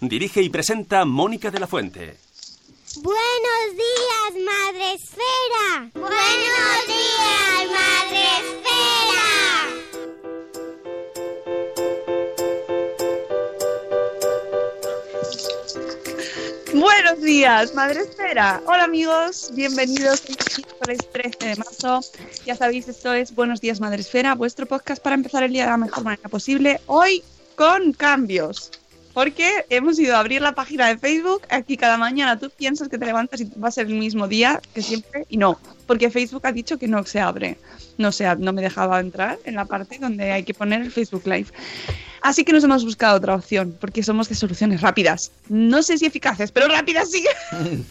Dirige y presenta Mónica de la Fuente. Buenos días, Madre Esfera. Buenos días, Madre Esfera. Buenos días, Madre Esfera. Hola amigos, bienvenidos al miércoles 13 de marzo. Ya sabéis, esto es Buenos días, Madre Esfera, vuestro podcast para empezar el día de la mejor manera posible. Hoy con cambios. Porque hemos ido a abrir la página de Facebook. Aquí cada mañana tú piensas que te levantas y va a ser el mismo día que siempre. Y no, porque Facebook ha dicho que no se abre. No, se, no me dejaba entrar en la parte donde hay que poner el Facebook Live. Así que nos hemos buscado otra opción, porque somos de soluciones rápidas. No sé si eficaces, pero rápidas sí.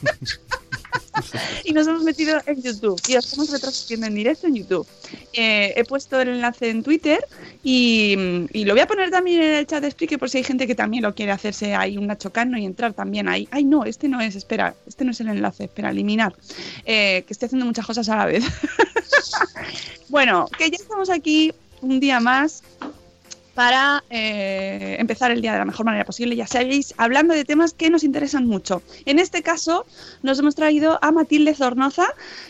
y nos hemos metido en YouTube y os estamos retransmitiendo en directo en YouTube. Eh, he puesto el enlace en Twitter y, y, lo voy a poner también en el chat de Spreaker por si hay gente que también lo quiere hacerse ahí un chocano y entrar también ahí. Ay, no, este no es, espera, este no es el enlace, espera, eliminar. Eh, que estoy haciendo muchas cosas a la vez. bueno, que ya estamos aquí un día más para eh, empezar el día de la mejor manera posible, ya sabéis, hablando de temas que nos interesan mucho. En este caso, nos hemos traído a Matilde Zornoza,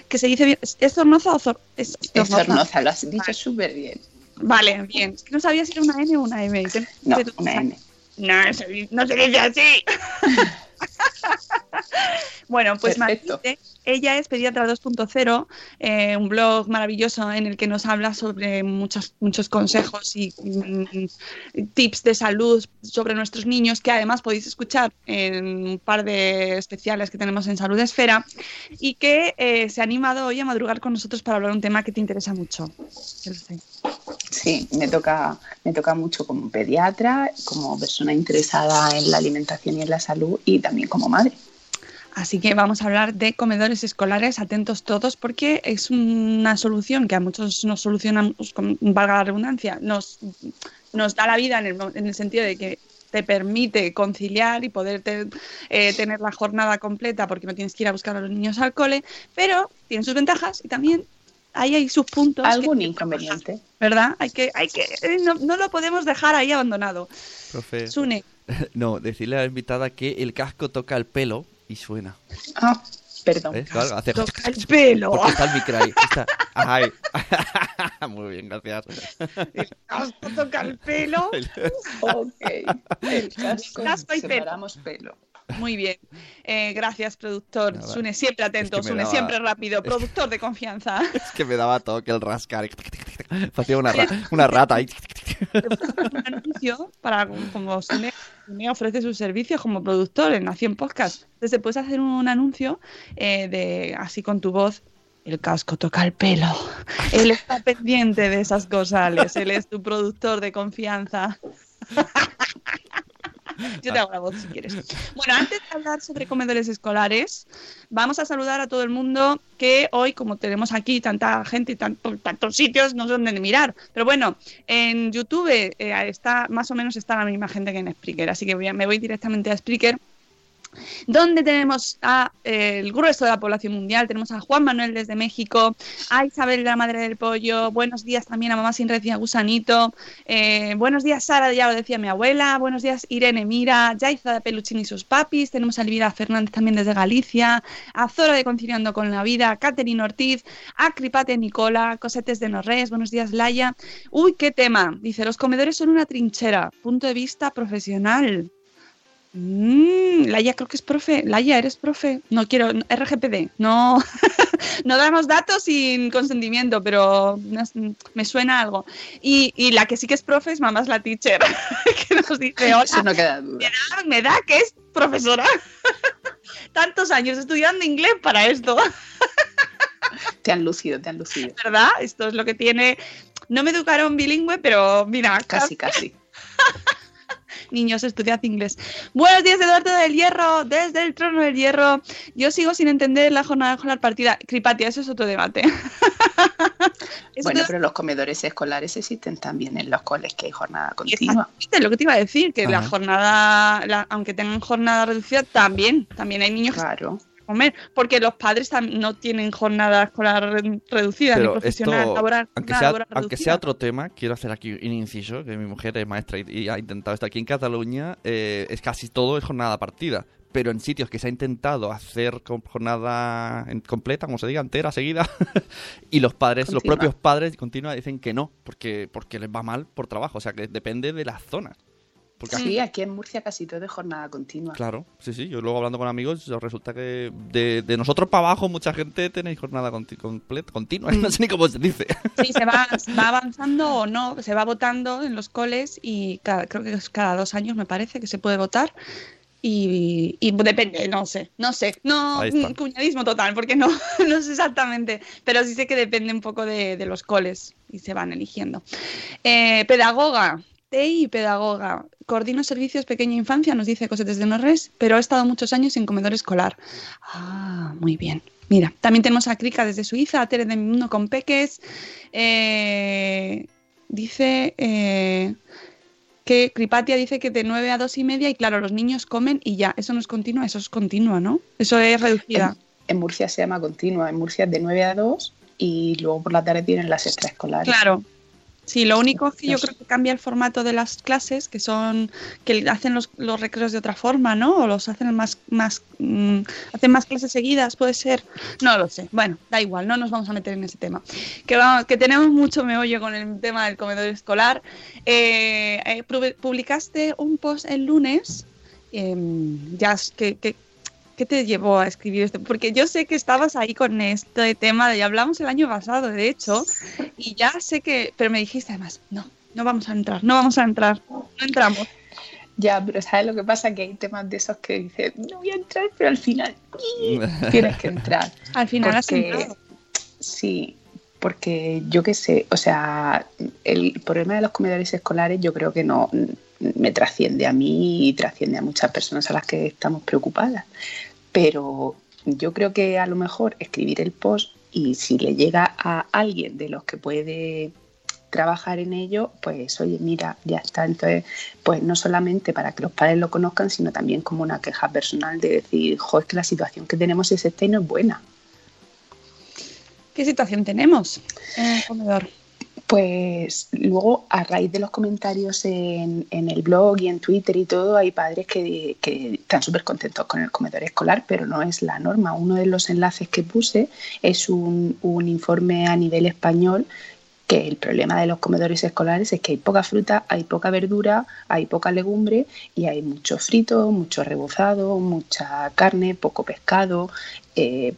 que se dice bien, ¿es Zornoza o Zor es Zornoza? Es Zornoza, lo has dicho súper bien. Vale, bien. Es que no sabía si era una N o una M. No, una N. No, no se dice así. bueno, pues. Matilde, ella es Pediatra 2.0, eh, un blog maravilloso en el que nos habla sobre muchos, muchos consejos y mm, tips de salud sobre nuestros niños, que además podéis escuchar en un par de especiales que tenemos en Salud Esfera, y que eh, se ha animado hoy a madrugar con nosotros para hablar un tema que te interesa mucho. Sí, me toca, me toca mucho como pediatra, como persona interesada en la alimentación y en la salud y también como madre. Así que vamos a hablar de comedores escolares, atentos todos, porque es una solución que a muchos nos soluciona, valga la redundancia, nos, nos da la vida en el, en el sentido de que te permite conciliar y poder eh, tener la jornada completa porque no tienes que ir a buscar a los niños al cole, pero tiene sus ventajas y también ahí hay sus puntos. Algún que, inconveniente. ¿Verdad? Hay que, hay que, eh, no, no, lo podemos dejar ahí abandonado. Profe. Sune. No, decirle a la invitada que el casco toca el pelo y suena. Ah, perdón. ¿Eh? Claro, hace... Toca el pelo. Porque está el micro ahí. Está... Ay. Muy bien, gracias. El casco toca el pelo. ok. El casco, el casco y separamos pelo. Muy bien. Eh, gracias, productor. Nada. Sune, siempre atento, Es que Sune, daba- siempre rápido. Productor de confianza. Es que me daba toque el rascar. Hacía una, ra- una rata ahí. un anuncio para como Sune, Sune ofrece sus servicios como productor en Nación Podcast. Entonces puedes hacer un anuncio eh, de así con tu voz. El casco toca el pelo. Él está pendiente de esas cosas. Él es tu productor de confianza. Yo te hago la voz si quieres. Bueno, antes de hablar sobre comedores escolares, vamos a saludar a todo el mundo que hoy, como tenemos aquí tanta gente y tanto- tantos sitios, no sé dónde mirar. Pero bueno, en YouTube eh, está más o menos está la misma gente que en Spreaker, así que voy a- me voy directamente a Spreaker donde tenemos a eh, grueso de la población mundial, tenemos a Juan Manuel desde México, a Isabel la madre del pollo, buenos días también a mamá sin red y a Gusanito, eh, buenos días Sara, ya lo decía mi abuela, buenos días Irene Mira, Yaiza de Peluchín y sus papis, tenemos a Elvira Fernández también desde Galicia, a Zora de Conciliando con la Vida, a Catherine Ortiz, a Cripate Nicola, Cosetes de Norres, buenos días Laia. Uy, qué tema, dice, los comedores son una trinchera, punto de vista profesional. Mm, Laia creo que es profe. Laia, ¿eres profe? No quiero, RGPD, no, no damos datos sin consentimiento, pero me suena algo. Y, y la que sí que es profe es mamás la teacher, que nos dice, hola, Eso no queda duda. me da, me da que es profesora. Tantos años estudiando inglés para esto, Te han lucido, te han lucido. ¿verdad? Esto es lo que tiene... No me educaron bilingüe, pero mira, Casi, casi. Niños, estudiad inglés. Buenos días, Eduardo del Hierro, desde el trono del Hierro. Yo sigo sin entender la jornada escolar partida. Cripatia, eso es otro debate. Bueno, pero los comedores escolares existen también en los coles que hay jornada continua. Exactamente, lo que te iba a decir, que la jornada, la- aunque tengan jornada reducida, también, también hay niños Claro. Comer, porque los padres no tienen jornada escolar re- reducida, ni Pero profesional, esto, laboral, aunque sea, laboral aunque reducida. sea otro tema, quiero hacer aquí un inciso, que mi mujer es maestra y, y ha intentado esto aquí en Cataluña, eh, es casi todo es jornada partida. Pero en sitios que se ha intentado hacer con jornada completa, como se diga, entera, seguida, y los padres, los propios padres continua dicen que no, porque, porque les va mal por trabajo. O sea, que depende de la zona. Porque Sí, aquí en Murcia casi todo es jornada continua. Claro, sí, sí. Yo luego hablando con amigos, resulta que de, de nosotros para abajo mucha gente tenéis jornada conti- completa, continua, no sé ni cómo se dice. Sí, se va, va avanzando o no, se va votando en los coles y cada- creo que es cada dos años me parece que se puede votar. Y, y depende, no sé, no sé, no, cuñadismo total, porque no, no sé exactamente, pero sí sé que depende un poco de, de los coles y se van eligiendo. Eh, pedagoga, TI pedagoga, coordino servicios pequeña infancia, nos dice Cosetes de Norres, pero he estado muchos años en comedor escolar. Ah, muy bien. Mira, también tenemos a Krika desde Suiza, a Tere de Mundo con Peques. eh, dice eh, que Cripatia dice que de 9 a 2 y media, y claro, los niños comen y ya. Eso no es continua, eso es continua, ¿no? Eso es reducida. En, en Murcia se llama continua. En Murcia es de 9 a 2 y luego por la tarde tienen las extraescolares. Claro. Sí, lo único es que yo creo que cambia el formato de las clases, que son que hacen los, los recreos de otra forma, ¿no? O los hacen más más mm, hacen más clases seguidas, puede ser. No lo sé. Bueno, da igual, no nos vamos a meter en ese tema. Que vamos, que tenemos mucho meollo con el tema del comedor escolar. Eh, eh, pu- publicaste un post el lunes. em, ya es que, que ¿Qué te llevó a escribir esto? Porque yo sé que estabas ahí con este tema, de, hablamos el año pasado, de hecho, y ya sé que, pero me dijiste además, no, no vamos a entrar, no vamos a entrar, no entramos. Ya, pero ¿sabes lo que pasa? Que hay temas de esos que dices, no voy a entrar, pero al final tienes que entrar. Al final has Porque- entrado. Sí, porque yo qué sé, o sea, el problema de los comedores escolares yo creo que no me trasciende a mí y trasciende a muchas personas a las que estamos preocupadas. Pero yo creo que a lo mejor escribir el post y si le llega a alguien de los que puede trabajar en ello, pues oye, mira, ya está. Entonces, pues no solamente para que los padres lo conozcan, sino también como una queja personal de decir, jo, es que la situación que tenemos es esta y no es buena. ¿Qué situación tenemos en el comedor? Pues luego, a raíz de los comentarios en, en el blog y en Twitter y todo, hay padres que, que están súper contentos con el comedor escolar, pero no es la norma. Uno de los enlaces que puse es un, un informe a nivel español que el problema de los comedores escolares es que hay poca fruta, hay poca verdura, hay poca legumbre y hay mucho frito, mucho rebozado, mucha carne, poco pescado, eh,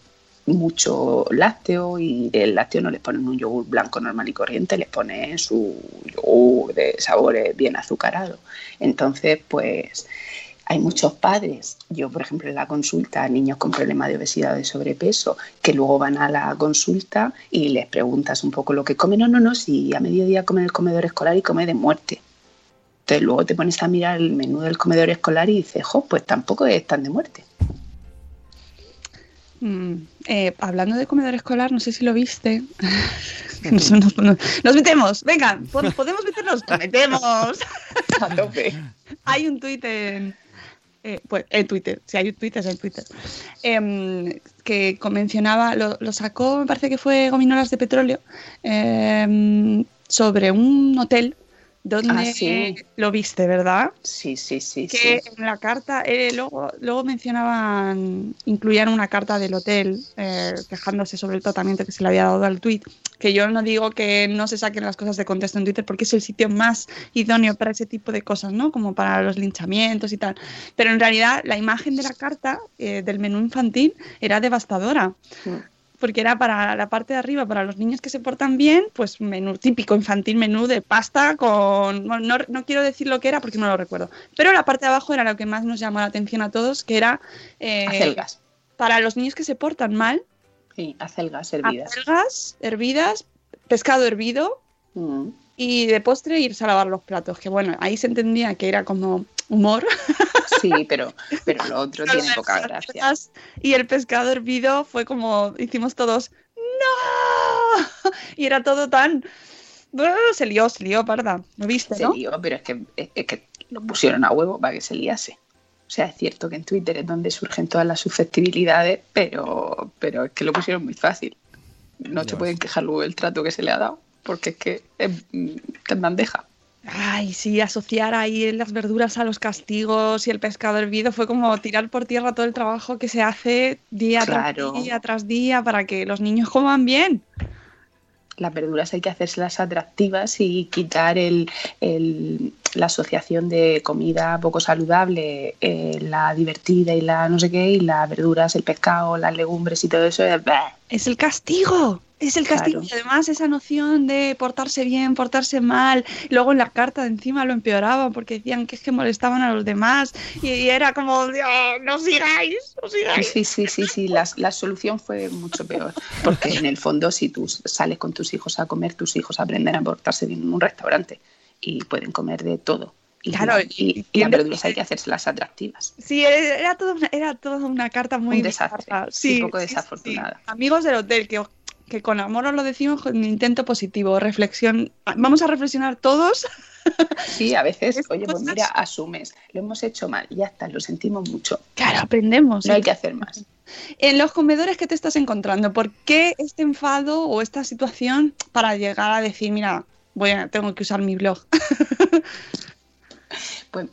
mucho lácteo y el lácteo no les ponen un yogur blanco normal y corriente, les ponen su yogur de sabores bien azucarado. Entonces, pues hay muchos padres, yo por ejemplo en la consulta, niños con problemas de obesidad o de sobrepeso, que luego van a la consulta y les preguntas un poco lo que comen. No, no, no, si a mediodía comen el comedor escolar y come de muerte. Entonces luego te pones a mirar el menú del comedor escolar y dices, jo, pues tampoco es tan de muerte. Mm, eh, hablando de comedor escolar, no sé si lo viste. nos, nos- nos- nos metemos, venga, po- podemos meternos, nos metemos. A tope. hay un tuit en, eh, pues, en Twitter, si hay un Twitter, es en Twitter, em, que mencionaba, lo, lo sacó, me parece que fue Gominolas de Petróleo, em, sobre un hotel donde Ah, sí. lo viste, ¿verdad? Sí, sí, sí. que sí. en la carta, eh, luego, luego mencionaban, incluían una carta del hotel eh, quejándose sobre el tratamiento que se le había dado al tuit, que yo no digo que no se saquen las cosas de contexto en Twitter porque es el sitio más idóneo para ese tipo de cosas, ¿no? Como para los linchamientos y tal. Pero en realidad la imagen de la carta eh, del menú infantil era devastadora. Porque era para la parte de arriba, para los niños que se portan bien, pues menú típico infantil, menú de pasta con... bueno, no, no quiero decir lo que era porque no lo recuerdo. Pero la parte de abajo era lo que más nos llamó la atención a todos, que era... eh, Acelgas. Para los niños que se portan mal, Sí, acelgas hervidas. acelgas hervidas, pescado hervido Mm. Y de postre irse a lavar los platos. Que bueno, ahí se entendía que era como humor. Sí, pero, pero lo otro Pero tiene poca gracia. Y el pescado hervido fue como hicimos todos ¡No! Y era todo tan... Se lió, se lió, parda. ¿Lo viste, Se no? lió, pero es que, es, es que lo pusieron a huevo para que se liase. O sea, es cierto que en Twitter es donde surgen todas las susceptibilidades, pero, pero es que lo pusieron muy fácil. No se ves. pueden quejar luego del trato que se le ha dado, porque es que está en bandeja. Ay, sí, asociar ahí las verduras a los castigos y el pescado hervido fue como tirar por tierra todo el trabajo que se hace día Claro. tras día tras día para que los niños coman bien. Las verduras hay que hacérselas atractivas y quitar el, el- la asociación de comida poco saludable, eh, la divertida y la no sé qué, y las verduras, el pescado, las legumbres y todo eso. Es el castigo, es el castigo. Claro. Y además esa noción de portarse bien, portarse mal. Luego en la carta de encima lo empeoraban porque decían que es que molestaban a los demás. Y, y era como, "Dios, no sigáis, no sigáis. Sí, sí, sí, sí, la, la solución fue mucho peor, porque en el fondo si tú sales con tus hijos a comer, tus hijos aprenden a portarse bien en un restaurante y pueden comer de todo. Y, Claro, la- y- y, y las verduras hay que hacérselas atractivas. Sí, era toda una, era toda una carta muy Un desastre, bizarra. sí, poco desafortunada. Amigos del hotel, que, que con amor os lo decimos con intento positivo, reflexión. Vamos a reflexionar todos. Sí, a veces, Es oye, pues mira, asumes, lo hemos hecho mal, ya está, lo sentimos mucho. Claro, aprendemos. No hay ¿eh? que hacer más. En los comedores que te estás encontrando, ¿por qué este enfado o esta situación para llegar a decir, mira, voy a, tengo que usar mi blog? Pues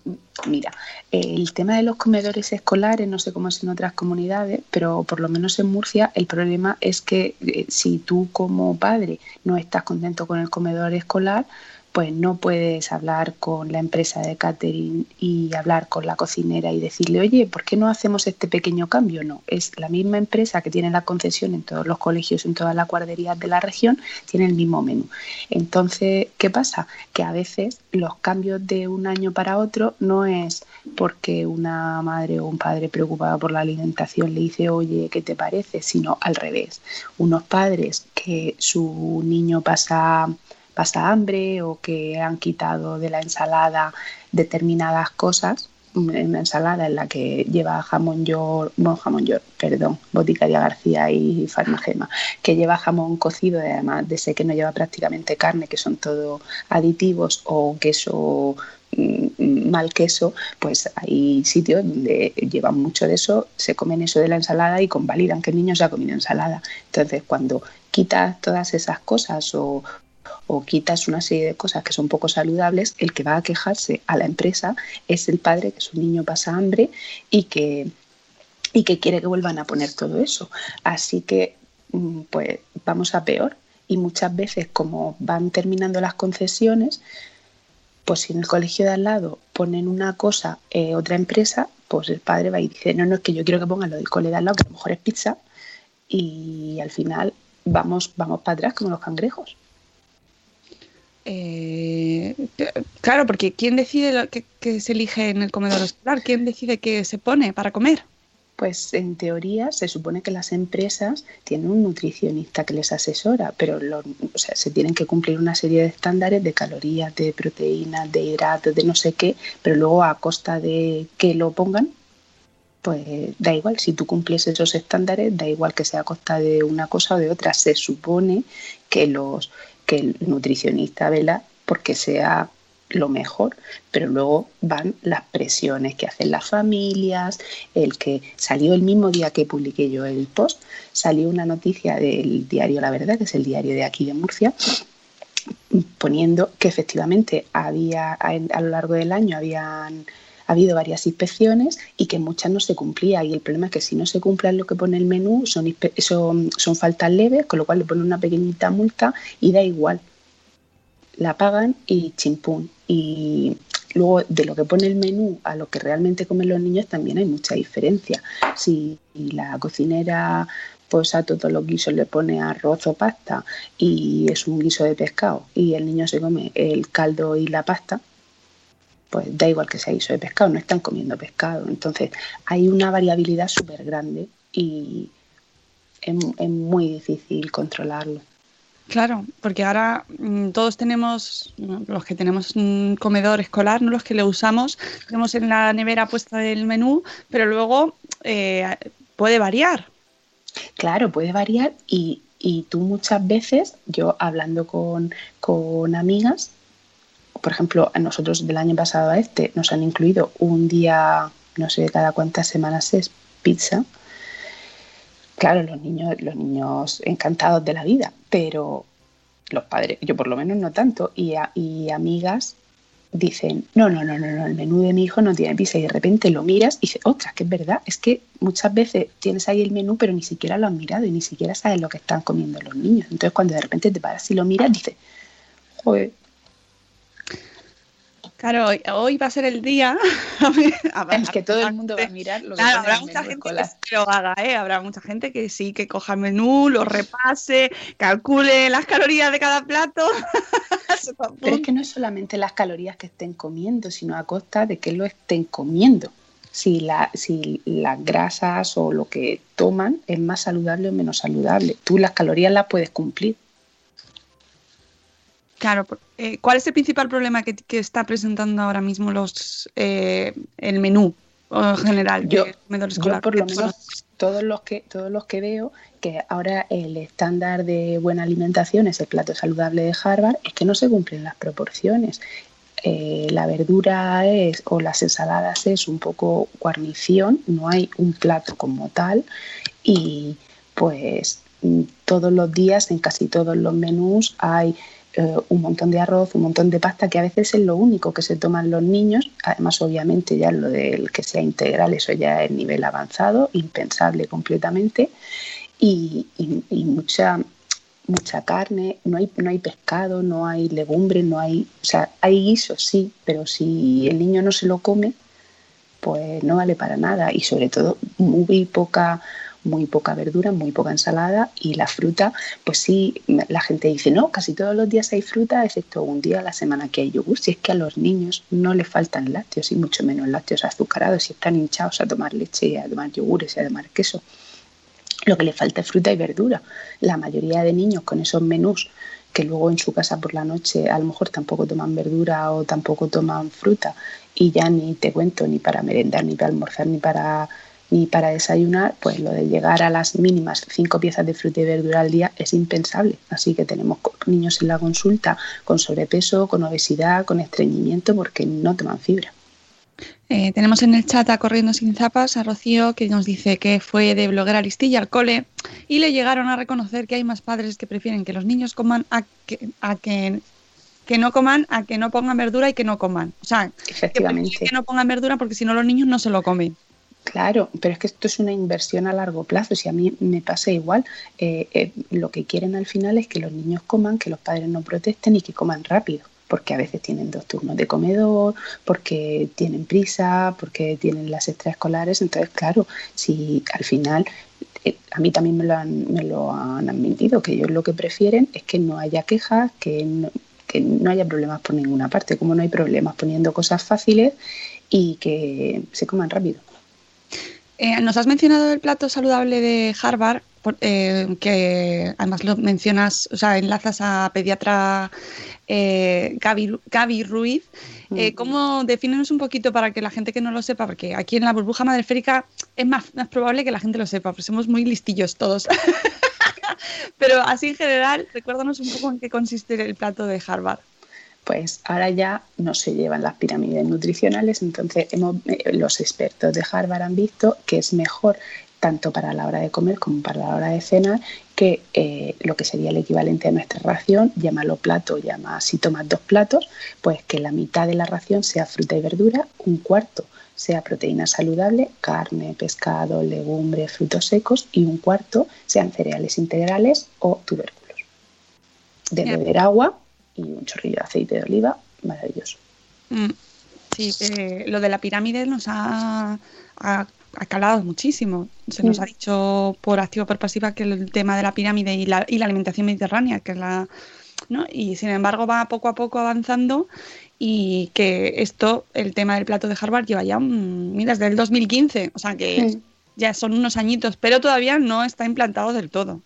mira, el tema de los comedores escolares, no sé cómo es en otras comunidades, pero por lo menos en Murcia el problema es que eh, si tú como padre no estás contento con el comedor escolar, pues no puedes hablar con la empresa de catering y hablar con la cocinera y decirle, oye, ¿por qué no hacemos este pequeño cambio? No, es la misma empresa que tiene la concesión en todos los colegios, en todas las guarderías de la región, tiene el mismo menú. Entonces, ¿qué pasa? Que a veces los cambios de un año para otro no es porque una madre o un padre preocupado por la alimentación le dice, oye, ¿qué te parece? Sino al revés. Unos padres que su niño pasa pasa hambre o que han quitado de la ensalada determinadas cosas, una ensalada en la que lleva jamón york, no jamón york, perdón, boticaria García y farmagema, que lleva jamón cocido, además de ese que no lleva prácticamente carne, que son todo aditivos, o queso mm, mal queso, pues hay sitios donde llevan mucho de eso, se comen eso de la ensalada y convalidan que el niño se ha comido ensalada. Entonces, cuando quitas todas esas cosas o, o quitas una serie de cosas que son poco saludables, el que va a quejarse a la empresa es el padre que su niño pasa hambre y que, y que quiere que vuelvan a poner todo eso. Así que, mm, pues vamos a peor. Y muchas veces, como van terminando las concesiones, pues si en el colegio de al lado ponen una cosa, eh, otra empresa, pues el padre va y dice, no, no, es que yo quiero que pongan lo del cole de al lado, que a lo mejor es pizza, y al final vamos, vamos para atrás como los cangrejos. Eh, claro, porque ¿quién decide lo que, se elige en el comedor escolar? ¿Quién decide qué se pone para comer? Pues en teoría se supone que las empresas tienen un nutricionista que les asesora, pero se tienen que cumplir una serie de estándares de calorías, de proteínas, de hidratos, de no sé qué, pero luego a costa de que lo pongan, pues da igual, si tú cumples esos estándares, da igual que sea a costa de una cosa o de otra. Se supone que los que el nutricionista vela porque sea lo mejor, pero luego van las presiones que hacen las familias, el que salió el mismo día que publiqué yo el post, salió una noticia del diario La Verdad, que es el diario de aquí de Murcia, poniendo que efectivamente había a lo largo del año habían habido varias inspecciones y que muchas no se cumplía. Y el problema es que si no se cumple lo que pone el menú, son, son, son faltas leves, con lo cual le ponen una pequeñita multa y da igual. La pagan y chimpún. Y luego de lo que pone el menú a lo que realmente comen los niños también hay mucha diferencia. Si la cocinera pues a todos los guisos le pone arroz o pasta y es un guiso de pescado y el niño se come el caldo y la pasta, pues da igual que sea guiso de pescado, no están comiendo pescado. Entonces hay una variabilidad súper grande y es, muy difícil controlarlo. Claro, porque ahora mm, todos tenemos, los que tenemos un comedor escolar, no los que le usamos, tenemos en la nevera puesta el menú, pero luego eh, puede variar. Claro, puede variar y, y, tú muchas veces, yo hablando con, con amigas, por ejemplo, a nosotros del año pasado a este nos han incluido un día, no sé cada cuántas semanas es, pizza. Claro, los niños, los niños encantados de la vida, pero los padres, yo por lo menos no tanto, y, y amigas dicen, no, no, no, no, no, el menú de mi hijo no tiene pizza y de repente lo miras y dices, ostras, que es verdad, es que muchas veces tienes ahí el menú pero ni siquiera lo has mirado y ni siquiera sabes lo que están comiendo los niños. Entonces cuando de repente te paras y lo miras, dices, joder, Claro, hoy, va a ser el día. es que todo el mundo va a mirar lo que claro, habrá mucha gente que lo haga, ¿eh? Habrá mucha gente que sí, que coja el menú, lo repase, calcule las calorías de cada plato. Pero es que no es solamente las calorías que estén comiendo, sino a costa de que lo estén comiendo. Si, la, si las grasas o lo que toman es más saludable o menos saludable. Tú las calorías las puedes cumplir, Claro, eh, ¿cuál es el principal problema que, está presentando ahora mismo los eh, el menú en general yo, por lo menos todos los que todos los que veo que ahora el estándar de buena alimentación es el plato saludable de Harvard es que no se cumplen las proporciones. Eh, la verdura es o las ensaladas es un poco guarnición no hay un plato como tal y pues todos los días en casi todos los menús hay eh, un montón de arroz, un montón de pasta, que a veces es lo único que se toman los niños. Además, obviamente, ya lo del que sea integral, eso ya es nivel avanzado, impensable completamente. Y, mucha, mucha carne, no hay, no hay pescado, no hay legumbres, no hay. O sea, hay guisos, sí, pero si el niño no se lo come, pues no vale para nada. Y sobre todo, muy poca muy poca verdura, muy poca ensalada y la fruta, pues sí, la gente dice, no, casi todos los días hay fruta, excepto un día a la semana que hay yogur. Si es que a los niños no les faltan lácteos y mucho menos lácteos azucarados, si están hinchados a tomar leche, a tomar yogures y a tomar queso. Lo que les falta es fruta y verdura. La mayoría de niños con esos menús que luego en su casa por la noche a lo mejor tampoco toman verdura o tampoco toman fruta y ya ni te cuento ni para merendar, ni para almorzar, ni para y para desayunar, pues lo de llegar a las mínimas cinco piezas de fruta y verdura al día es impensable. Así que tenemos niños en la consulta con sobrepeso, con obesidad, con estreñimiento, porque no toman fibra. Eh, tenemos en el chat a Corriendo Sin Zapas a Rocío que nos dice que fue de bloguera listilla al cole y le llegaron a reconocer que hay más padres que prefieren que los niños coman a que, a que, que no coman a que no pongan verdura y que no coman. O sea, Efectivamente. que no pongan verdura porque si no los niños no se lo comen. Claro, pero es que esto es una inversión a largo plazo. Si a mí me pasa igual, eh, eh, lo que quieren al final es que los niños coman, que los padres no protesten y que coman rápido, porque a veces tienen dos turnos de comedor, porque tienen prisa, porque tienen las extraescolares. Entonces, claro, si al final eh, a mí también me lo, han, me lo han admitido, que ellos lo que prefieren es que no haya quejas, que no, que no haya problemas por ninguna parte, como no hay problemas poniendo cosas fáciles y que se coman rápido. Eh, nos has mencionado el plato saludable de Harvard, eh, que además lo mencionas, o sea, enlazas a pediatra eh, Gaby, Gaby Ruiz. Eh, ¿Cómo defínenos un poquito para que la gente que no lo sepa? Porque aquí en la burbuja madreférica es más, más probable que la gente lo sepa, porque somos muy listillos todos. Pero así en general, recuérdanos un poco en qué consiste el plato de Harvard. Pues ahora ya no se llevan las pirámides nutricionales, entonces hemos, eh, los expertos de Harvard han visto que es mejor tanto para la hora de comer como para la hora de cenar que eh, lo que sería el equivalente a nuestra ración, llámalo plato, llama si tomas dos platos, pues que la mitad de la ración sea fruta y verdura, un cuarto sea proteína saludable, carne, pescado, legumbres, frutos secos y un cuarto sean cereales integrales o tubérculos. De beber agua y un chorrillo de aceite de oliva, maravilloso. Mm, Sí, eh, lo de la pirámide nos ha, ha- ha calado muchísimo. Se nos ha dicho por activa o por pasiva que el tema de la pirámide y la, y la alimentación mediterránea, que es la. ¿no? Y sin embargo va poco a poco avanzando y que esto, el tema del plato de Harvard, lleva ya, mira, desde el 2015, o sea que ya son unos añitos, pero todavía no está implantado del todo.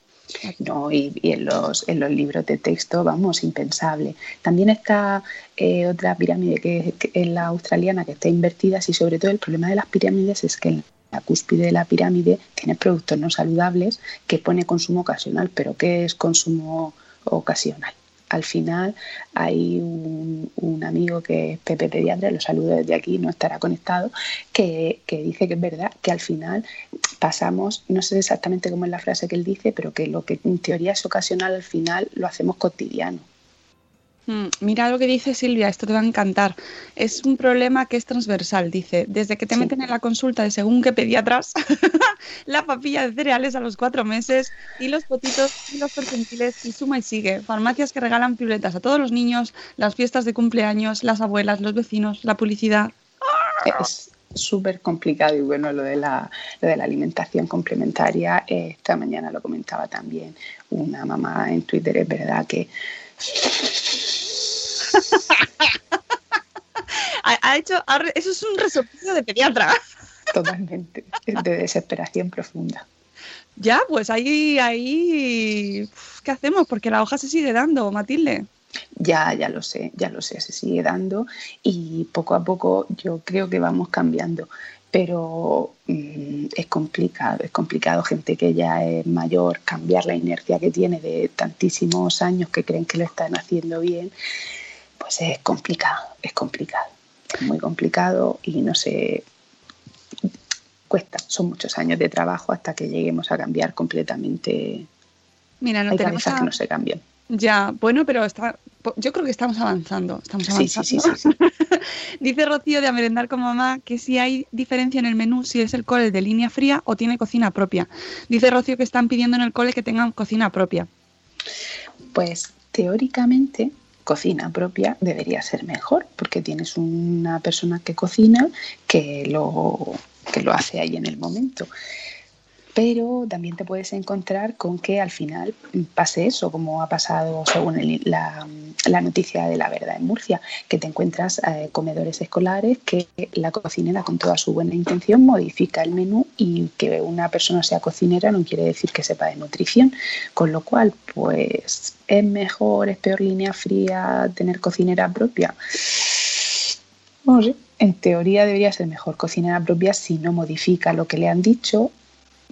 No, y, en, los, en los libros de texto, vamos, impensable. También está eh, otra pirámide que, que es la australiana, que está invertida, y sobre todo el problema de las pirámides es que la cúspide de la pirámide tiene productos no saludables que pone consumo ocasional, pero ¿qué es consumo ocasional? Al final hay un, amigo que es Pepe Pediatra, lo saludo desde aquí, no estará conectado, que, que dice que es verdad que al final pasamos, no sé exactamente cómo es la frase que él dice, pero que lo que en teoría es ocasional al final lo hacemos cotidiano. Mm, Mira lo que dice Silvia, esto te va a encantar. Es un problema que es transversal, dice. Desde que te Sí. meten en la consulta de según qué pediatras, la papilla de cereales a los cuatro meses y los potitos y los percentiles y suma y sigue. Farmacias que regalan piruletas a todos los niños, las fiestas de cumpleaños, las abuelas, los vecinos, la publicidad. Es súper complicado y bueno, lo de la, lo de la alimentación complementaria, eh, esta mañana lo comentaba también una mamá en Twitter, es verdad que Ha, ha hecho, ha eso es un resoplido de pediatra. totalmente de desesperación profunda. ya, pues ahí, ahí, ¿qué hacemos? Porque la hoja se sigue dando, Matilde. Ya, ya lo sé, ya lo sé, se sigue dando y poco a poco yo creo que vamos cambiando, pero mm, es complicado, es complicado gente que ya es mayor cambiar la inercia que tiene de tantísimos años que creen que lo están haciendo bien, pues es complicado, es complicado, es muy complicado y no sé, cuesta, son muchos años de trabajo hasta que lleguemos a cambiar completamente. Mira, no Hay tenemos cabezas a- que no se cambian. Ya, bueno, pero está, yo creo que estamos avanzando. Estamos avanzando. sí, sí, sí, sí. Dice Rocío de A Merendar con Mamá que si hay diferencia en el menú, si es el cole de línea fría o tiene cocina propia. Dice Rocío que están pidiendo en el cole que tengan cocina propia. Pues teóricamente cocina propia debería ser mejor porque tienes una persona que cocina que lo, que lo hace ahí en el momento. Pero también te puedes encontrar con que al final pase eso, como ha pasado según la, noticia de la verdad en Murcia, que te encuentras eh, comedores escolares que la cocinera con toda su buena intención modifica el menú y que una persona sea cocinera no quiere decir que sepa de nutrición, con lo cual pues es mejor, es peor línea fría tener cocinera propia. En teoría debería ser mejor cocinera propia si no modifica lo que le han dicho,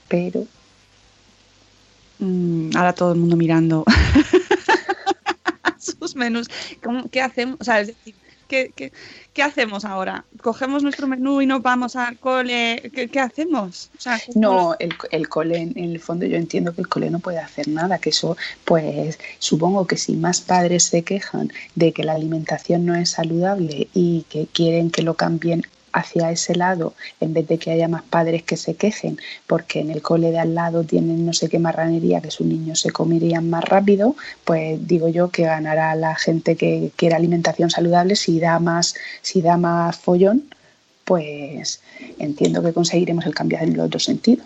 pero Mm, ahora todo el mundo mirando sus menús. ¿Cómo- ¿Qué hacemos? O sea, es decir, ¿qué, qué, qué hacemos ahora? ¿Cogemos nuestro menú y nos vamos al cole? ¿Qué, qué hacemos? O sea, ¿cómo No, el, el cole, en el fondo yo entiendo que el cole no puede hacer nada, que eso, pues supongo que si más padres se quejan de que la alimentación no es saludable y que quieren que lo cambien hacia ese lado, en vez de que haya más padres que se quejen porque en el cole de al lado tienen no sé qué marranería que sus niños se comerían más rápido, pues digo yo que ganará la gente que quiere alimentación saludable si da más, si da más follón, pues entiendo que conseguiremos el cambio en el otro sentido.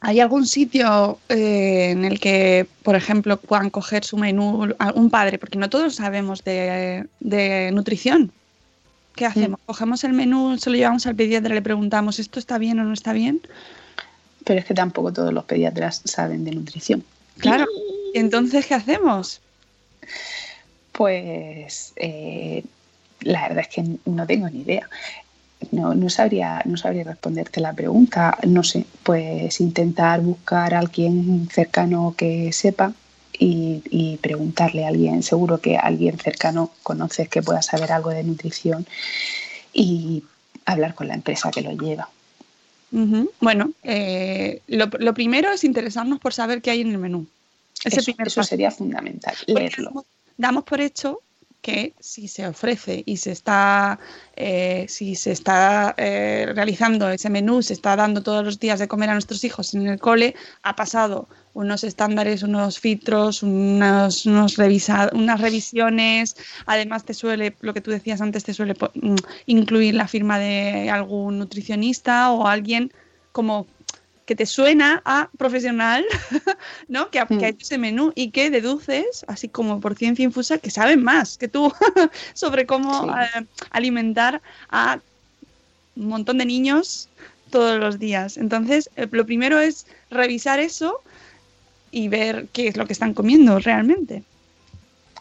¿Hay algún sitio eh, en el que, por ejemplo, puedan coger su menú algún padre? Porque no todos sabemos de nutrición. ¿Qué hacemos? ¿Cogemos el menú, se lo llevamos al pediatra, le preguntamos, ¿esto está bien o no está bien? pero es que tampoco todos los pediatras saben de nutrición. Claro. Entonces, ¿qué hacemos? Pues eh, la verdad es que no tengo ni idea. No, no, sabría, no sabría responderte la pregunta. No sé, pues intentar buscar a alguien cercano que sepa y, y, preguntarle a alguien. Seguro que alguien cercano conoces que pueda saber algo de nutrición y hablar con la empresa que lo lleva. Bueno, eh, lo, lo primero es interesarnos por saber qué hay en el menú. Ese Eso, primer eso paso. sería fundamental, Porque leerlo. damos, damos por hecho que si se ofrece y se está, eh, si se está eh, realizando ese menú, se está dando todos los días de comer a nuestros hijos en el cole, ha pasado unos estándares, unos filtros, unos, unos revisa- unas revisiones. Además, te suele, lo que tú decías antes, te suele mm, incluir la firma de algún nutricionista o alguien como que te suena a profesional, ¿no? Que ha, que ha hecho ese menú y que deduces, así como por ciencia infusa, que saben más que tú sobre cómo Sí. eh, alimentar a un montón de niños todos los días. Entonces, eh, lo primero es revisar eso y ver qué es lo que están comiendo realmente.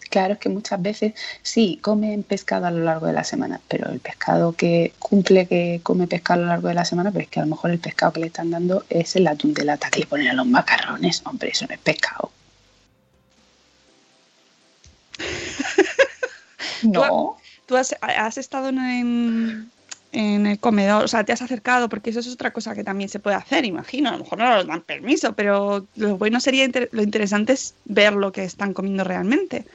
Claro, es que muchas veces sí comen pescado a lo largo de la semana, pero el pescado que cumple que come pescado a lo largo de la semana, pero es que a lo mejor el pescado que le están dando es el atún de lata que le ponen a los macarrones. Hombre, eso no es pescado. No, Tú has, has estado en, en el comedor, o sea, te has acercado, porque eso es otra cosa que también se puede hacer, imagino. A lo mejor no nos dan permiso, pero lo bueno sería, lo interesante es ver lo que están comiendo realmente.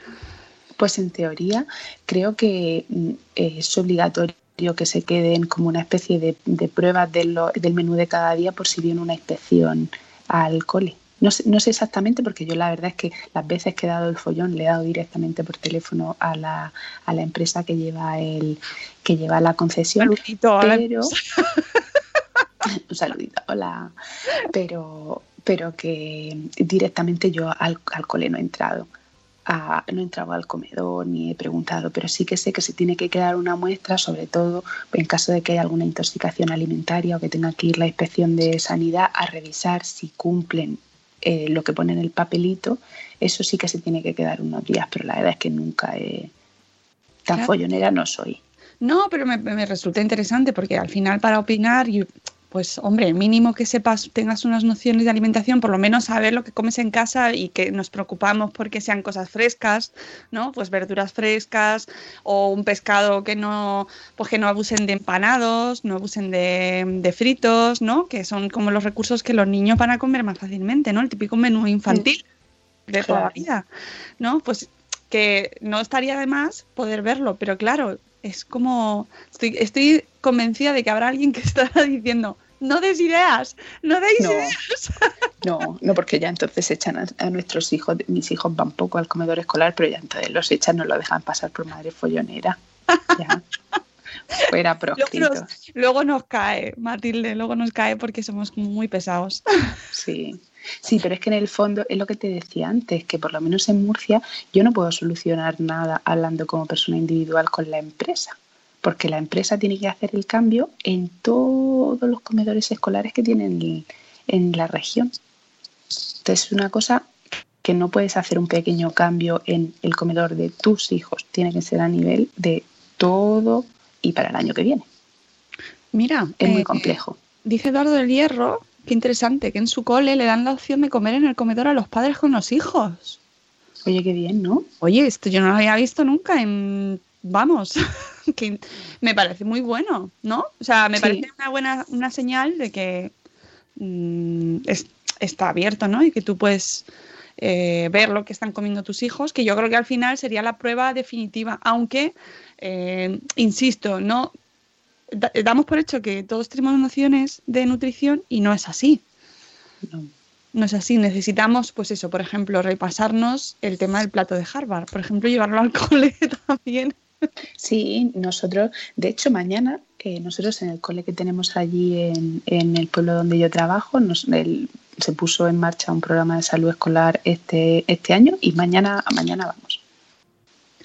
pues en teoría creo que mm, es obligatorio que se queden como una especie de, de pruebas de del menú de cada día por si viene una inspección al cole. No sé, no sé exactamente porque yo la verdad es que las veces que he dado el follón le he dado directamente por teléfono a la, a la empresa que lleva el que lleva la concesión. Saludito pero un saludito, hola. Pero, pero que directamente yo al, al cole no he entrado. A- no he entrado al comedor ni he preguntado, pero sí que sé que se tiene que quedar una muestra, sobre todo en caso de que haya alguna intoxicación alimentaria o que tenga que ir la inspección de sanidad a revisar si cumplen eh, lo que pone en el papelito. Eso sí que se tiene que quedar unos días, pero la verdad es que nunca he... Tan Claro. follonera no soy. No, pero me, me resulta interesante porque al final para opinar, y, pues hombre, mínimo que sepas, tengas unas nociones de alimentación, por lo menos saber lo que comes en casa y que nos preocupamos porque sean cosas frescas, ¿no? Pues verduras frescas o un pescado que no, pues que no abusen de empanados, no abusen de, de fritos, ¿no? Que son como los recursos que los niños van a comer más fácilmente, ¿no? El típico menú infantil de toda la vida, ¿no? Pues que no estaría de más poder verlo, pero claro, es como estoy, estoy convencida de que habrá alguien que estará diciendo no des ideas, no deis No. ideas. No, no, porque ya entonces echan a, a nuestros hijos, mis hijos van poco al comedor escolar, pero ya entonces los echan, no lo dejan pasar por madre follonera. Ya. Fuera proscritos. luego nos cae, Matilde, luego nos cae porque somos muy pesados. Sí. Sí, pero es que en el fondo es lo que te decía antes, que por lo menos en Murcia yo no puedo solucionar nada hablando como persona individual con la empresa, porque la empresa tiene que hacer el cambio en todos los comedores escolares que tienen en- la región. Entonces es una cosa que no puedes hacer un pequeño cambio en el comedor de tus hijos, tiene que ser a nivel de todo y para el año que viene. Mira, Es muy eh, complejo. dice Eduardo del Hierro, qué interesante, que en su cole le dan la opción de comer en el comedor a los padres con los hijos. Oye, qué bien, ¿no? Oye, esto yo no lo había visto nunca en... Vamos, que me parece muy bueno, ¿no? O sea, me Sí. parece una buena una señal de que mm, es- está abierto, ¿no? Y que tú puedes eh, ver lo que están comiendo tus hijos, que yo creo que al final sería la prueba definitiva, aunque, eh, insisto, no da- damos por hecho que todos tenemos nociones de nutrición y no es así. No. No es así, necesitamos, pues eso, por ejemplo, repasarnos el tema del plato de Harvard, por ejemplo, llevarlo al cole también. Sí, nosotros, de hecho, mañana, eh, nosotros en el cole que tenemos allí en, en el pueblo donde yo trabajo, nos- el- se puso en marcha un programa de salud escolar este, este año y mañana, mañana vamos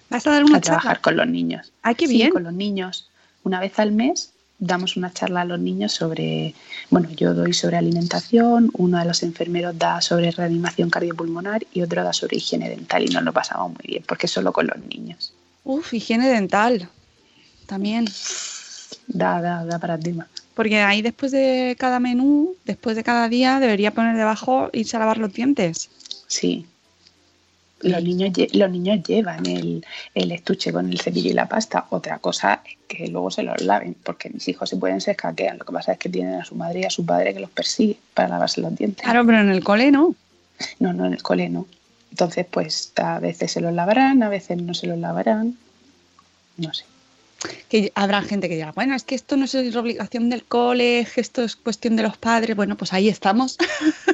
Vas a dar una a trabajar con los niños. Ay, qué Sí, bien. con los niños. Una vez al mes damos una charla a los niños sobre, bueno, yo doy sobre alimentación, uno de los enfermeros da sobre reanimación cardiopulmonar y otro da sobre higiene dental y nos lo pasamos muy bien, porque solo con los niños. Uf, higiene dental. También. Da, da, da paradigma. Porque ahí después de cada menú, después de cada día, debería poner debajo irse a lavar los dientes. Sí. Los niños, los niños llevan el, el estuche con el cepillo y la pasta. Otra cosa es que luego se los laven, porque mis hijos se pueden se escaquean. Lo que pasa es que tienen a su madre y a su padre que los persigue para lavarse los dientes. Claro, pero en el cole no. No, no, en el cole no. Entonces, pues a veces se los lavarán, a veces no se los lavarán. No sé. Que habrá gente que diga, bueno, es que esto no es obligación del cole, que esto es cuestión de los padres. Bueno, pues ahí estamos.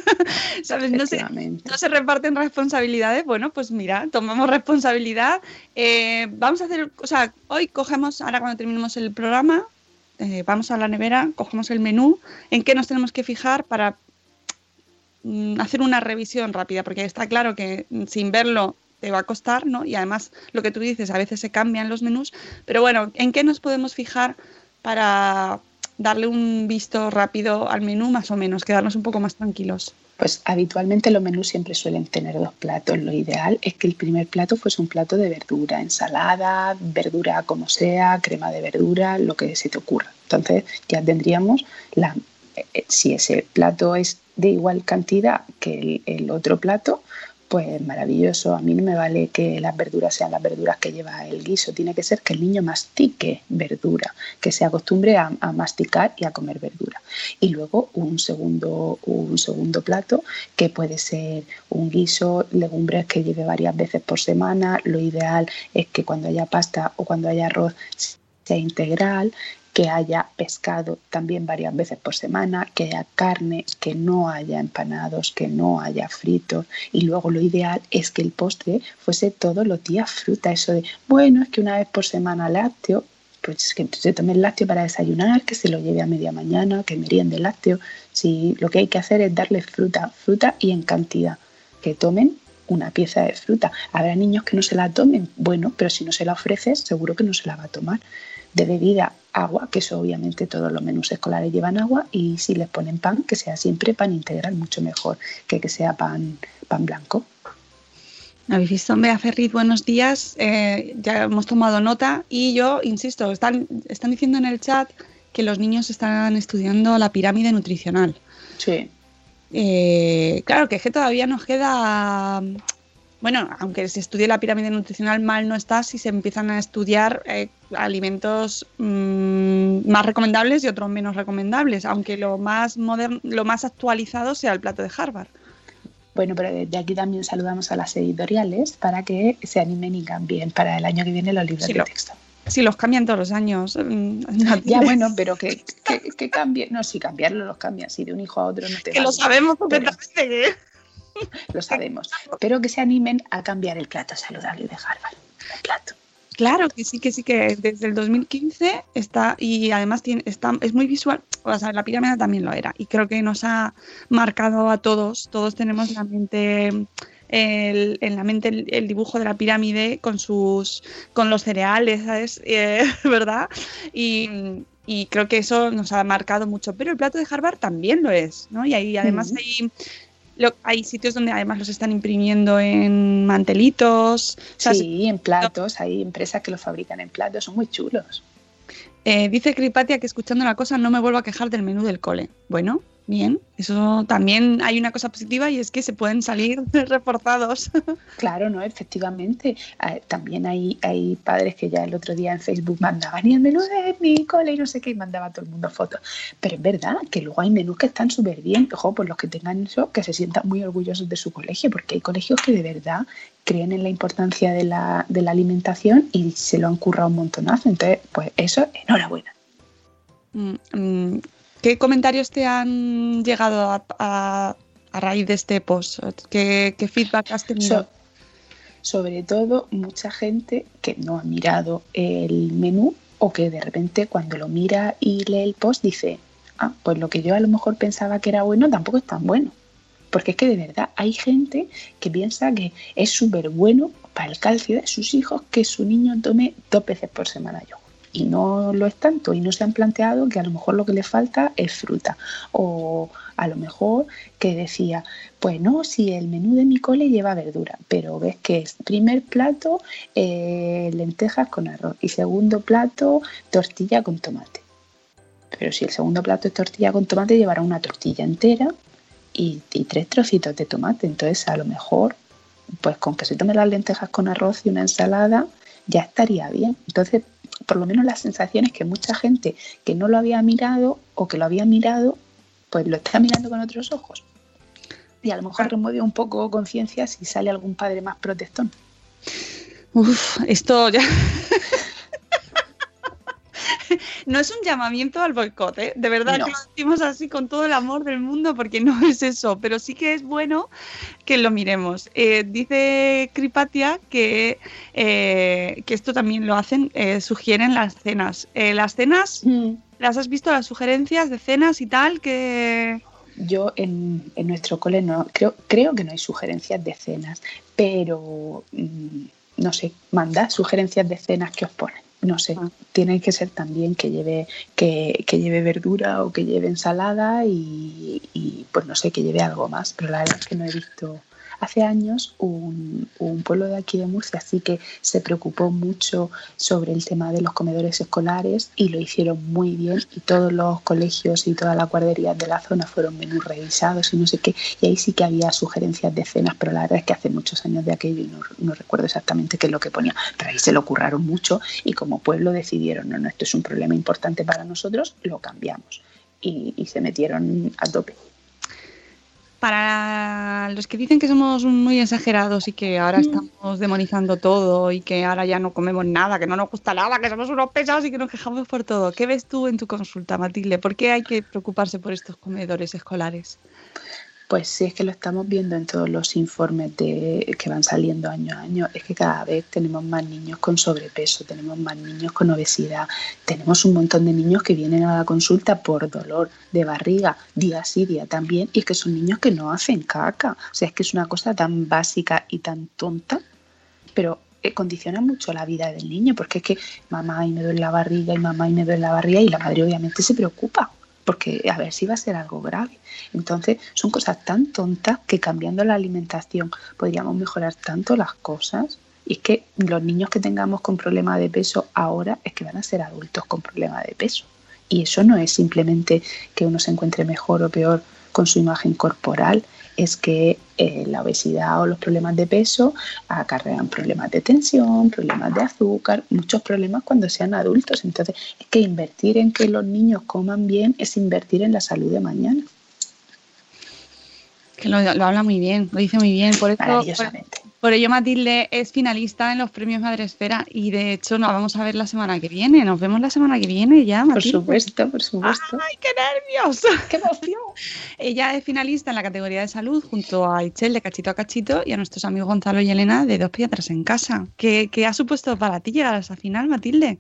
¿Sabes? No se, no se reparten responsabilidades. Bueno, pues mira, tomamos responsabilidad. Eh, vamos a hacer, o sea, hoy cogemos, ahora cuando terminemos el programa, eh, vamos a la nevera, cogemos el menú, en qué nos tenemos que fijar para hacer una revisión rápida, porque está claro que mm, sin verlo te va a costar, ¿no? Y además, lo que tú dices, a veces se cambian los menús, pero bueno, ¿en qué nos podemos fijar para darle un visto rápido al menú, más o menos, quedarnos un poco más tranquilos? Pues habitualmente los menús siempre suelen tener dos platos. Lo ideal es que el primer plato fuese un plato de verdura, ensalada, verdura como sea, crema de verdura, lo que se te ocurra. Entonces ya tendríamos la, si ese plato es de igual cantidad que el, el otro plato, pues maravilloso. A mí no me vale que las verduras sean las verduras que lleva el guiso. Tiene que ser que el niño mastique verdura, que se acostumbre a, a masticar y a comer verdura. Y luego un segundo, un segundo plato que puede ser un guiso, legumbres que lleve varias veces por semana. Lo ideal es que cuando haya pasta o cuando haya arroz sea integral, que haya pescado también varias veces por semana, que haya carne, que no haya empanados, que no haya fritos. Y luego lo ideal es que el postre fuese todos los días fruta. Eso de, bueno, es que una vez por semana lácteo, pues que se tome el lácteo para desayunar, que se lo lleve a media mañana, que meriende lácteo. Si lo que hay que hacer es darle fruta, fruta y en cantidad, que tomen una pieza de fruta. Habrá niños que no se la tomen, bueno, pero si no se la ofreces, seguro que no se la va a tomar. De bebida, agua, que eso obviamente todos los menús escolares llevan agua, y si les ponen pan, que sea siempre pan integral, mucho mejor que que sea pan, pan blanco. ¿Habéis visto? Bea Ferriz, buenos días. Eh, ya hemos tomado nota y yo, insisto, están, están diciendo en el chat que los niños están estudiando la pirámide nutricional. Sí. Eh, claro, que es que todavía nos queda. Bueno, aunque se estudie la pirámide nutricional, mal no está si se empiezan a estudiar eh, alimentos mmm, más recomendables y otros menos recomendables, aunque lo más moderno, lo más actualizado sea el plato de Harvard. Bueno, pero desde aquí también saludamos a las editoriales para que se animen y cambien para el año que viene los libros Sí, de lo- texto. Si los cambian todos los años. mm, Ya bueno, pero que, que, que cambien. No, si cambiarlo los cambian. Si de un hijo a otro no te Que lo sabemos Pero- perfectamente. Lo sabemos. Pero que se animen a cambiar el plato saludable de Harvard. El plato. Claro que sí, que sí, que desde el 2015 está y además tiene, está, es muy visual. O sea, la pirámide también lo era y creo que nos ha marcado a todos. Todos tenemos la mente, el- en la mente el, el dibujo de la pirámide con sus, con los cereales, ¿sabes? Eh, ¿Verdad? Y, y creo que eso nos ha marcado mucho. Pero el plato de Harvard también lo es, ¿no? Y ahí además Ujú. hay lo- hay sitios donde además los están imprimiendo en mantelitos. O sea, Sí, en platos. Hay empresas que los fabrican en platos. Son muy chulos. Eh, dice Cripatia que escuchando la cosa no me vuelvo a quejar del menú del cole. Bueno, bien, eso también hay una cosa positiva y es que se pueden salir reforzados. Claro, no, efectivamente. Eh, también hay, hay padres que ya el otro día en Facebook mandaban y el menú de mi cole y no sé qué, y mandaba a todo el mundo fotos. Pero es verdad que luego hay menús que están súper bien. Ojo, pues los que tengan eso, que se sientan muy orgullosos de su colegio, porque hay colegios que de verdad creen en la importancia de la, de la alimentación y se lo han currado un montonazo. Entonces, pues eso, enhorabuena. ¿Qué comentarios te han llegado a, raíz de este post? ¿Qué, feedback has tenido? So- sobre todo mucha gente que no ha mirado el menú o que de repente cuando lo mira y lee el post dice, ah, pues lo que yo a lo mejor pensaba que era bueno tampoco es tan bueno. Porque es que de verdad hay gente que piensa que es súper bueno para el calcio de sus hijos que su niño tome dos veces por semana yogur. Y no lo es tanto y no se han planteado que a lo mejor lo que le falta es fruta o a lo mejor que decía, pues no, si el menú de mi cole lleva verdura, pero ves que es primer plato eh, lentejas con arroz y segundo plato tortilla con tomate. Pero si el segundo plato es tortilla con tomate, llevará una tortilla entera y, y tres trocitos de tomate. Entonces, a lo mejor, pues con que se tome las lentejas con arroz y una ensalada, ya estaría bien. Entonces, por lo menos la sensación es que mucha gente que no lo había mirado o que lo había mirado, pues lo está mirando con otros ojos. Y a lo mejor remueve un poco conciencia si sale algún padre más protestón. Uf, esto ya. No es un llamamiento al boicot, ¿eh? de verdad No. que lo decimos así con todo el amor del mundo porque no es eso, pero sí que es bueno que lo miremos. Eh, dice Cripatia que, eh, que esto también lo hacen, eh, sugieren las cenas. Las cenas, ¿las has visto las sugerencias de cenas y tal? Que Yo en, en nuestro cole no, creo, creo que no hay sugerencias de cenas, pero mm, no sé, mandad sugerencias de cenas que os ponen. No sé, tiene que ser también que lleve, que, que lleve verdura o que lleve ensalada y, y, pues no sé, que lleve algo más. Pero la verdad es que no he visto. Hace años un, pueblo de aquí de Murcia sí que se preocupó mucho sobre el tema de los comedores escolares y lo hicieron muy bien y todos los colegios y todas las guarderías de la zona fueron menús revisados y no sé qué. Y ahí sí que había sugerencias de cenas pero la verdad es que hace muchos años de aquello y no, no recuerdo exactamente qué es lo que ponía. Pero ahí se lo curraron mucho y como pueblo decidieron no, no, esto es un problema importante para nosotros lo cambiamos y, y se metieron a tope para los que dicen que somos muy exagerados y que ahora estamos demonizando todo y que ahora ya no comemos nada, que no nos gusta nada, que somos unos pesados y que nos quejamos por todo, ¿qué ves tú en tu consulta, Matilde? ¿Por qué hay que preocuparse por estos comedores escolares? Pues sí, es que lo estamos viendo en todos los informes de, que van saliendo año a año. Es que cada vez tenemos más niños con sobrepeso, tenemos más niños con obesidad, tenemos un montón de niños que vienen a la consulta por dolor de barriga, día sí, día también, y es que son niños que no hacen caca. O sea, es que es una cosa tan básica y tan tonta, pero eh, condiciona mucho la vida del niño, porque es que mamá y me duele la barriga y mamá y me duele la barriga y la madre obviamente se preocupa porque a ver si va a ser algo grave. Entonces, son cosas tan tontas que cambiando la alimentación podríamos mejorar tanto las cosas. Y es que los niños que tengamos con problema de peso ahora es que van a ser adultos con problema de peso. Y eso no es simplemente que uno se encuentre mejor o peor con su imagen corporal, es que eh, la obesidad o los problemas de peso acarrean problemas de tensión, problemas de azúcar, muchos problemas cuando sean adultos. Entonces, es que invertir en que los niños coman bien es invertir en la salud de mañana. Que lo, lo habla muy bien, lo dice muy bien. Por eso, por, Maravillosamente. Por ello, Matilde es finalista en los premios Madresfera y de hecho nos vamos a ver la semana que viene. Nos vemos la semana que viene ya, Por Matilde. supuesto, por supuesto. ¡Ay, qué nervios! ¡Qué emoción! Ella es finalista en la categoría de salud junto a Itzel de Cachito a Cachito y a nuestros amigos Gonzalo y Elena de Dos Piedras en Casa. ¿Qué, qué ha supuesto para ti llegar a esa final, Matilde?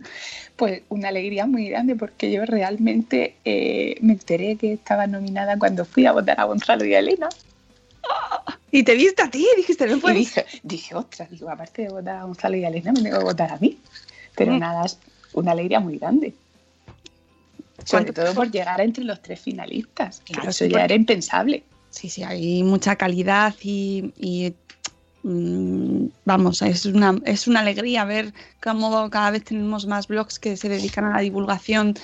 Pues una alegría muy grande porque yo realmente eh, me enteré que estaba nominada cuando fui a votar a Gonzalo y a Elena. Y te viste a ti, dijiste, no Y puedes. dije, dije, ostras, digo, aparte de votar a Gonzalo y a Elena, me tengo que votar a mí. Pero Mm. nada, es una alegría muy grande. Sobre todo por llegar entre los tres finalistas. Claro, eso ya era impensable. Sí, sí, hay mucha calidad y, y, vamos, es una, es una alegría ver cómo cada vez tenemos más blogs que se dedican a la divulgación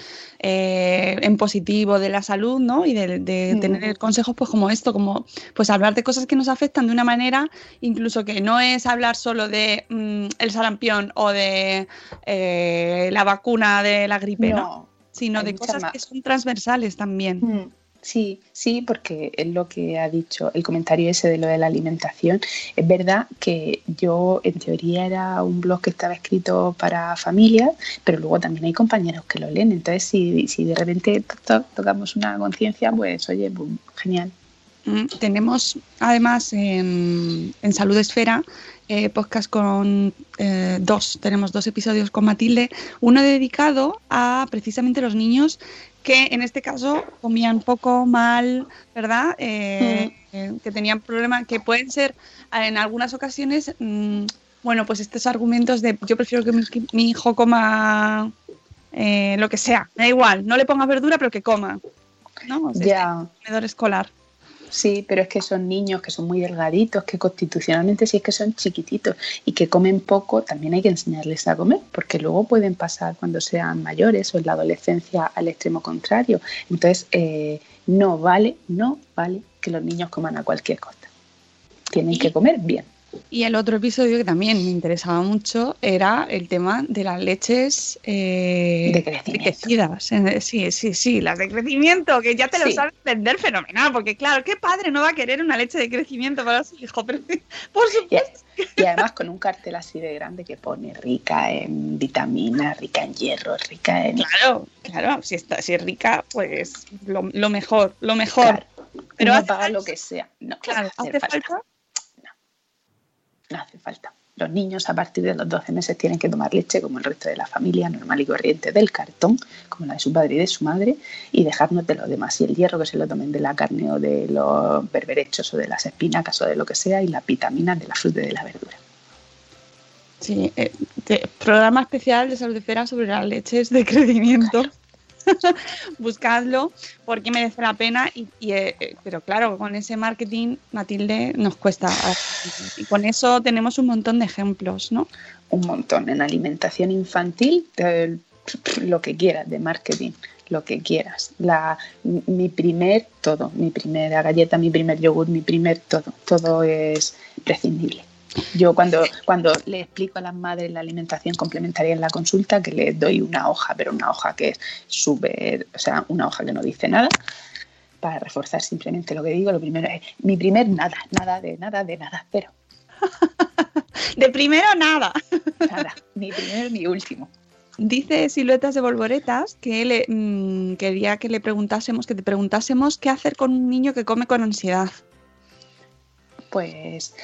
eh, en positivo de la salud, ¿no? Y de, de Mm. tener consejos pues como esto, como pues hablar de cosas que nos afectan de una manera, incluso que no es hablar solo de mm, el sarampión o de eh, la vacuna de la gripe, ¿no? No, Sino de cosas más. que son transversales también. Mm, Sí, sí, porque es lo que ha dicho el comentario ese de lo de la alimentación. Es verdad que yo en teoría era un blog que estaba escrito para familias, pero luego también hay compañeros que lo leen. Entonces, si, si de repente to- to- tocamos una conciencia, pues oye, boom, genial. Mm, Tenemos además en, en Salud Esfera eh, podcast con eh, dos, tenemos dos episodios con Matilde, uno dedicado a precisamente los niños que en este caso comían poco, mal, ¿verdad? Eh, eh, que tenían problemas que pueden ser en algunas ocasiones, mm, bueno, pues estos argumentos de yo prefiero que mi, mi hijo coma eh, lo que sea, da igual, no le pongas verdura, pero que coma. ¿no? O sea, Ya. este comedor escolar. Sí, pero es que son niños que son muy delgaditos, que constitucionalmente sí es que son chiquititos y que comen poco, también hay que enseñarles a comer, porque luego pueden pasar cuando sean mayores o en la adolescencia al extremo contrario. Entonces, eh, no vale, no vale que los niños coman a cualquier costa. Tienen que comer bien. Y el otro episodio que también me interesaba mucho era el tema de las leches eh, De crecimiento. enriquecidas. Eh, Sí, sí, sí, las de crecimiento, que ya te lo Sí. sabes vender fenomenal, porque claro, ¿qué padre no va a querer una leche de crecimiento para su hijo? Pero, por supuesto. y además con un cartel así de grande que pone rica en vitaminas, rica en hierro, rica en... Claro, claro, si, está, si es rica, pues lo, lo mejor, lo mejor. Claro, Pero uno hace paga falta- lo que sea. No, Claro, hace hace falta. falta. No hace falta. Los niños a partir de los 12 meses tienen que tomar leche como el resto de la familia normal y corriente del cartón, como la de su padre y de su madre, y dejarnos de los demás. Y el hierro que se lo tomen de la carne o de los berberechos o de las espinacas o de lo que sea, y las vitaminas de la fruta y de la verdura. Sí, eh, te- programa especial de Salud de Fera sobre las leches de crecimiento. Buscadlo porque merece la pena. Y, eh, eh, pero claro, con ese marketing, Matilde, nos cuesta. Y con eso tenemos un montón de ejemplos, ¿no? Un montón en alimentación infantil, lo que quieras, de marketing, lo que quieras. La, mi primer todo, mi primera galleta, mi primer yogur, mi primer todo, todo es prescindible. Yo cuando, cuando le explico a las madres la alimentación complementaria en la consulta, que les doy una hoja, pero una hoja que es súper, o sea, una hoja que no dice nada, para reforzar simplemente lo que digo, lo primero es mi primer nada, nada de nada de nada, pero De primero, nada. nada, ni primero ni último. Dice Siluetas de Volvoretas que le, mm, quería que le preguntásemos, que te preguntásemos qué hacer con un niño que come con ansiedad. pues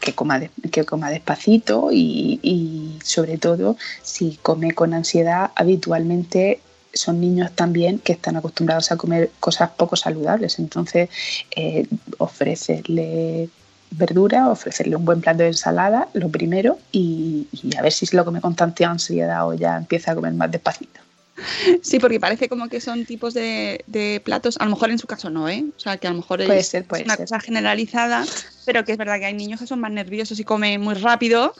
que coma, de- que coma despacito y, sobre todo si come con ansiedad habitualmente son niños también que están acostumbrados a comer cosas poco saludables entonces eh, ofrecerle verdura, ofrecerle un buen plato de ensalada, lo primero, y, y a ver si se lo come con tanta ansiedad o ya empieza a comer más despacito. Sí, porque parece como que son tipos de, de platos, a lo mejor en su caso no, ¿eh? O sea, que a lo mejor Puede es, ser, puede es una ser. cosa generalizada, pero que es verdad que hay niños que son más nerviosos y comen muy rápido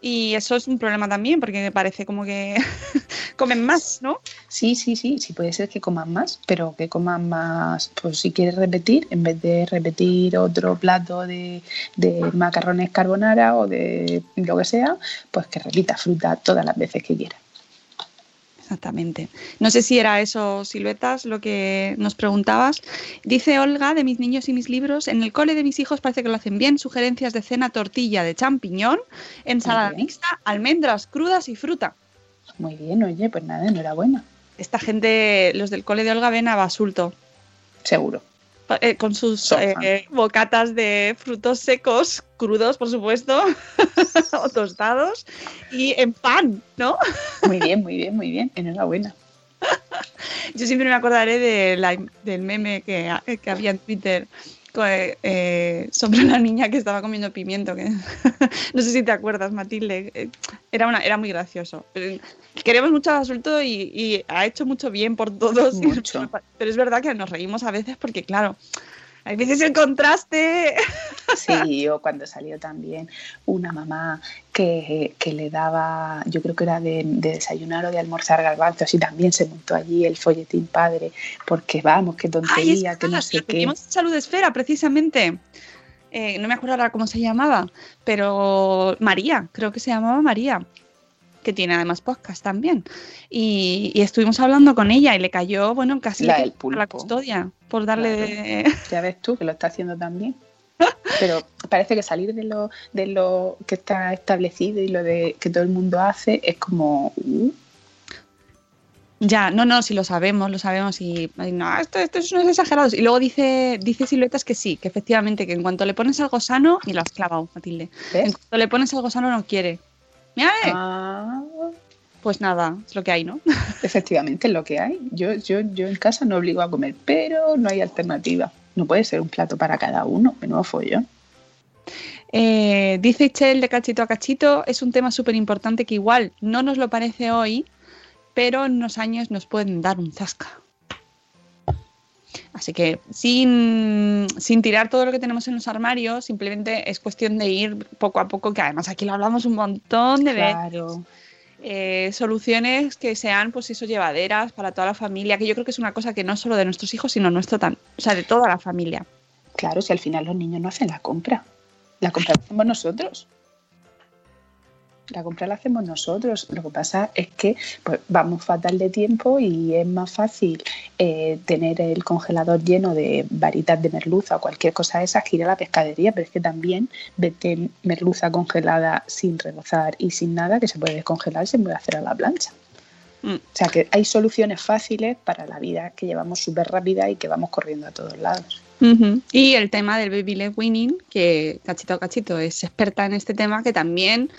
y eso es un problema también porque parece como que comen más, ¿no? Sí, sí, sí, sí puede ser que coman más, pero que coman más, pues si quieres repetir, en vez de repetir otro plato de, de macarrones carbonara o de lo que sea, pues que repita fruta todas las veces que quiera. Exactamente. No sé si era eso, Siluetas, lo que nos preguntabas. Dice Olga, de mis niños y mis libros, en el cole de mis hijos parece que lo hacen bien. Sugerencias de cena, tortilla de champiñón, ensalada Muy bien. mixta, almendras crudas y fruta. Muy bien, oye, pues nada, enhorabuena, Esta gente, los del cole de Olga, ven a basulto. seguro. Eh, con sus eh, bocatas de frutos secos, crudos, por supuesto, o tostados, y en pan, ¿no? Muy bien, muy bien, muy bien, enhorabuena. Yo siempre me acordaré de la- del meme que, que había en Twitter eh, sobre una niña que estaba comiendo pimiento. Que, no sé si te acuerdas, Matilde. eh, Era, una, era muy gracioso. Eh, Queremos mucho a Basulto y, y ha hecho mucho bien por todos. Mucho. pero es verdad que nos reímos a veces porque, claro, hay veces el contraste. Sí, o cuando salió también una mamá que, que le daba, yo creo que era de, de desayunar o de almorzar garbanzos y también se montó allí el folletín padre, porque vamos, qué Ay, tontería, que no sé qué. Salud Esfera, precisamente. Eh, no me acuerdo ahora cómo se llamaba, pero María, creo que se llamaba María, que tiene además podcast también. Y, y estuvimos hablando con ella y le cayó, bueno, casi La le cayó la custodia por darle Claro. de... Ya ves tú que lo está haciendo también. Pero parece que salir de lo, de lo que está establecido y lo de que todo el mundo hace es como uh, Ya, no, no, si lo sabemos, lo sabemos y no, esto, esto es unos exagerados. Y luego dice, dice Siluetas que sí, que efectivamente, que en cuanto le pones algo sano, y lo has clavado, Matilde, en cuanto le pones algo sano no quiere. Mira, eh, Ah, pues nada, es lo que hay, ¿no? efectivamente es lo que hay. Yo, yo, yo en casa no obligo a comer, pero no hay alternativa. No puede ser un plato para cada uno, menudo follón. Eh, dice Chel de cachito a cachito, es un tema súper importante que igual no nos lo parece hoy, pero en unos años nos pueden dar un zasca. Así que sin, sin, tirar todo lo que tenemos en los armarios, simplemente es cuestión de ir poco a poco, que además aquí lo hablamos un montón de Claro. veces. Eh, soluciones que sean, pues eso, llevaderas para toda la familia, que yo creo que es una cosa que no solo de nuestros hijos, sino nuestro tan, o sea, de toda la familia. Claro, si al final los niños no hacen la compra. La compra la hacemos nosotros. La compra la hacemos nosotros. Lo que pasa es que pues, vamos fatal de tiempo y es más fácil eh, tener el congelador lleno de varitas de merluza o cualquier cosa de esas que ir a la pescadería, pero es que también vete merluza congelada sin rebozar y sin nada que se puede descongelar y se puede hacer a la plancha. Mm. O sea que hay soluciones fáciles para la vida que llevamos súper rápida y que vamos corriendo a todos lados. Y el tema del baby led weaning, que Cachito Cachito es experta en este tema, que también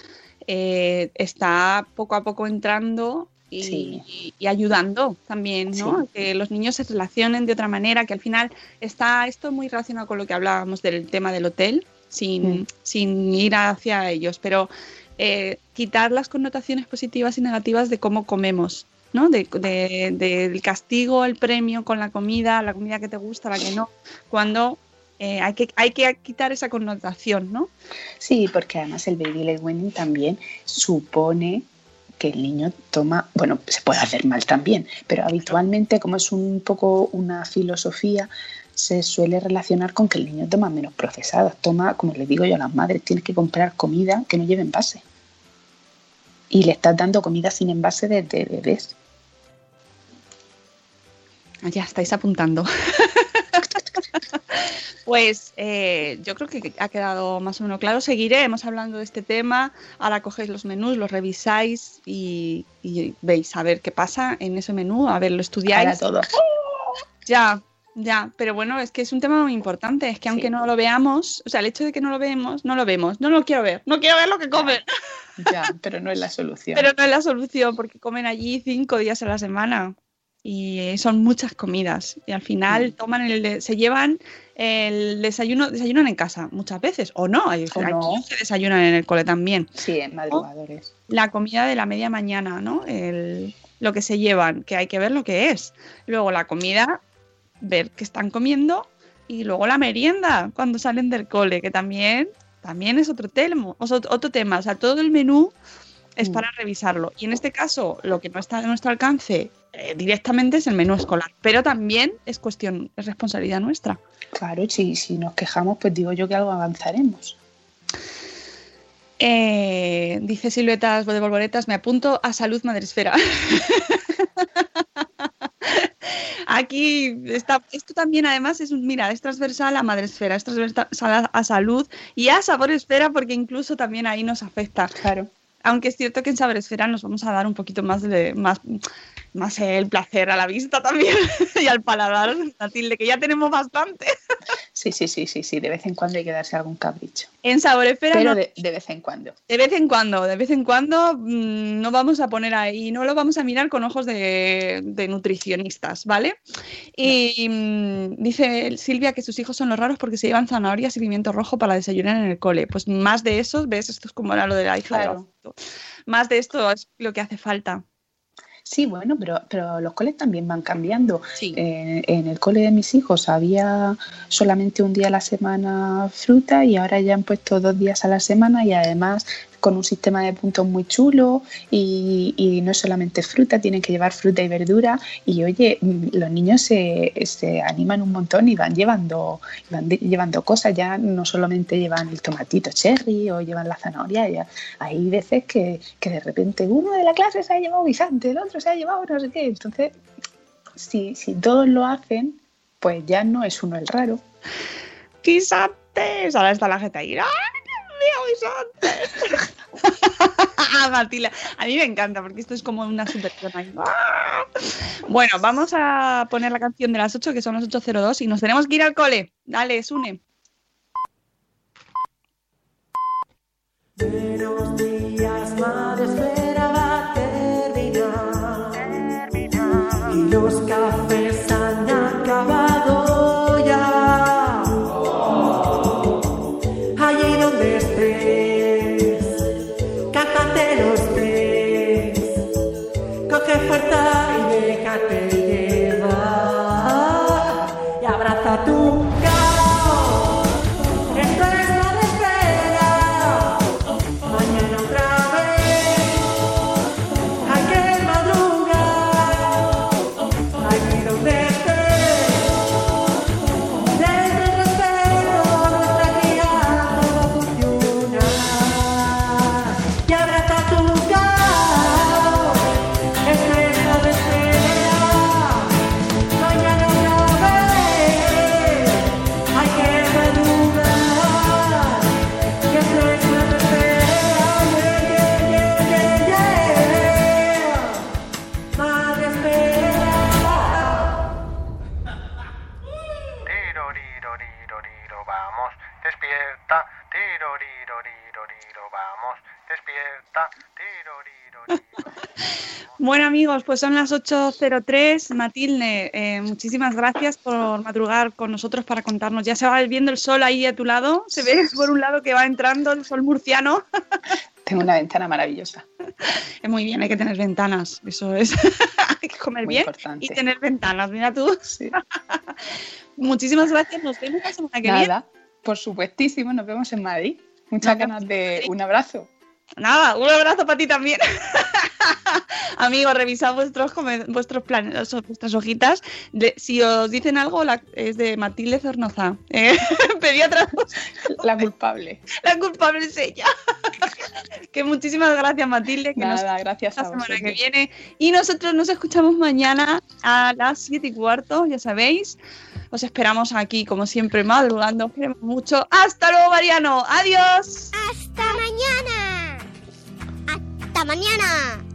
eh, está poco a poco entrando y, Sí. y- y ayudando también, ¿no? Sí. Que los niños se relacionen de otra manera, que al final está esto muy relacionado con lo que hablábamos del tema del hotel, sin, Mm. sin ir hacia ellos, pero eh, quitar las connotaciones positivas y negativas de cómo comemos. ¿no? De, de- del castigo, el premio con la comida, la comida que te gusta, la que no, cuando eh, hay, que, hay que quitar esa connotación, ¿no? Sí, porque además el baby led weaning también supone que el niño toma, bueno, se puede hacer mal también, pero habitualmente como es un poco una filosofía, se suele relacionar con que el niño toma menos procesados, toma, como les digo yo a las madres, tienes que comprar comida que no lleve envase. Y le estás dando comida sin envase desde bebés. Ya estáis apuntando. Pues eh, yo creo que ha quedado más o menos claro. Seguiremos hablando de este tema. Ahora cogéis los menús, los revisáis y, y veis a ver qué pasa en ese menú, a ver, lo estudiáis. Para todo. Ya, ya, pero bueno, es que es un tema muy importante. Es que aunque Sí. no lo veamos, o sea, el hecho de que no lo vemos, no lo vemos, no lo quiero ver, no quiero ver lo que comen. Ya, pero no es la solución. Pero no es la solución porque comen allí cinco días a la semana y son muchas comidas y al final Mm. toman el de- se llevan el desayuno, desayunan en casa muchas veces o no, hay, O no. que desayunan en el cole también. Sí, en madrugadores. La comida de la media mañana, ¿no? El, lo que se llevan, que hay que ver lo que es. Luego la comida, ver qué están comiendo y luego la merienda cuando salen del cole, que también, también es otro, sea, otro tema. O sea, todo el menú es Mm. para revisarlo. Y en este caso, lo que no está a nuestro alcance eh, directamente es el menú escolar, pero también es cuestión, es responsabilidad nuestra. Claro, si, si nos quejamos, pues digo yo que algo avanzaremos. Eh, dice Siluetas de Bolboretas, me apunto a Salud Madresfera. Aquí está, esto también además es mira, es transversal a Madresfera, es transversal a, a Salud y a Saboresfera porque incluso también ahí nos afecta. Claro. Aunque es cierto que en Saboresfera nos vamos a dar un poquito más de más, más el placer a la vista también y al paladar, Matilde, que ya tenemos bastante. Sí, sí, sí, sí, sí. De vez en cuando hay que darse algún capricho. En Saboresfera Pero no- de, de vez en cuando. De vez en cuando, de vez en cuando mm, no vamos a poner ahí, no lo vamos a mirar con ojos de, de nutricionistas, ¿vale? Y mm, dice Silvia que sus hijos son los raros porque se llevan zanahorias y pimiento rojo para desayunar en el cole. Pues más de eso, ¿ves? Esto es como era lo de la hija de. Más de esto es lo que hace falta. Sí, bueno, pero, pero los coles también van cambiando. Sí. En, en el cole de mis hijos había solamente un día a la semana fruta y ahora ya han puesto dos días a la semana y además con un sistema de puntos muy chulo y, y no solamente fruta, tienen que llevar fruta y verdura y oye, los niños se, se animan un montón y van llevando, van llevando cosas, ya no solamente llevan el tomatito cherry o llevan la zanahoria, ya hay veces que, que de repente uno de la clase se ha llevado guisante, el otro se ha llevado no sé qué, entonces si, si todos lo hacen, pues ya no es uno el raro. ¡Guisantes! Ahora está la gente ahí. ¡Ay, Guisantes! Matilda, a mí me encanta porque esto es como una super. Bueno, vamos a poner la canción de las 8, que son las 8.02, y nos tenemos que ir al cole. Dale, Sune. Buenos días, madre espera va a terminar. Y los cafés han acabado amigos, pues son las 8.03. Matilde, eh, muchísimas gracias por madrugar con nosotros para contarnos. Ya se va viendo el sol ahí a tu lado. Se ve por un lado que va entrando el sol murciano. Tengo una ventana maravillosa. Es muy bien, hay que tener ventanas. Eso es. hay que comer Muy bien importante. y tener ventanas. Mira tú. Muchísimas gracias. Nos vemos la semana que viene. Nada, por supuestísimo, nos vemos en Madrid. Muchas Nos ganas de un abrazo. Nada, un abrazo para ti también. Amigos, revisad vuestros, vuestros planes, vuestras hojitas. De- si os dicen algo, la- es de Matilde Cernoza, eh, pediatra. La culpable. La culpable es ella. que muchísimas gracias, Matilde. Que nos Nada, gracias la a semana que viene. Y nosotros nos escuchamos mañana a las 7 y cuarto, ya sabéis. Os esperamos aquí, como siempre, madrugando. Os queremos mucho. Hasta luego, Mariano. Adiós. Hasta mañana. Hasta mañana.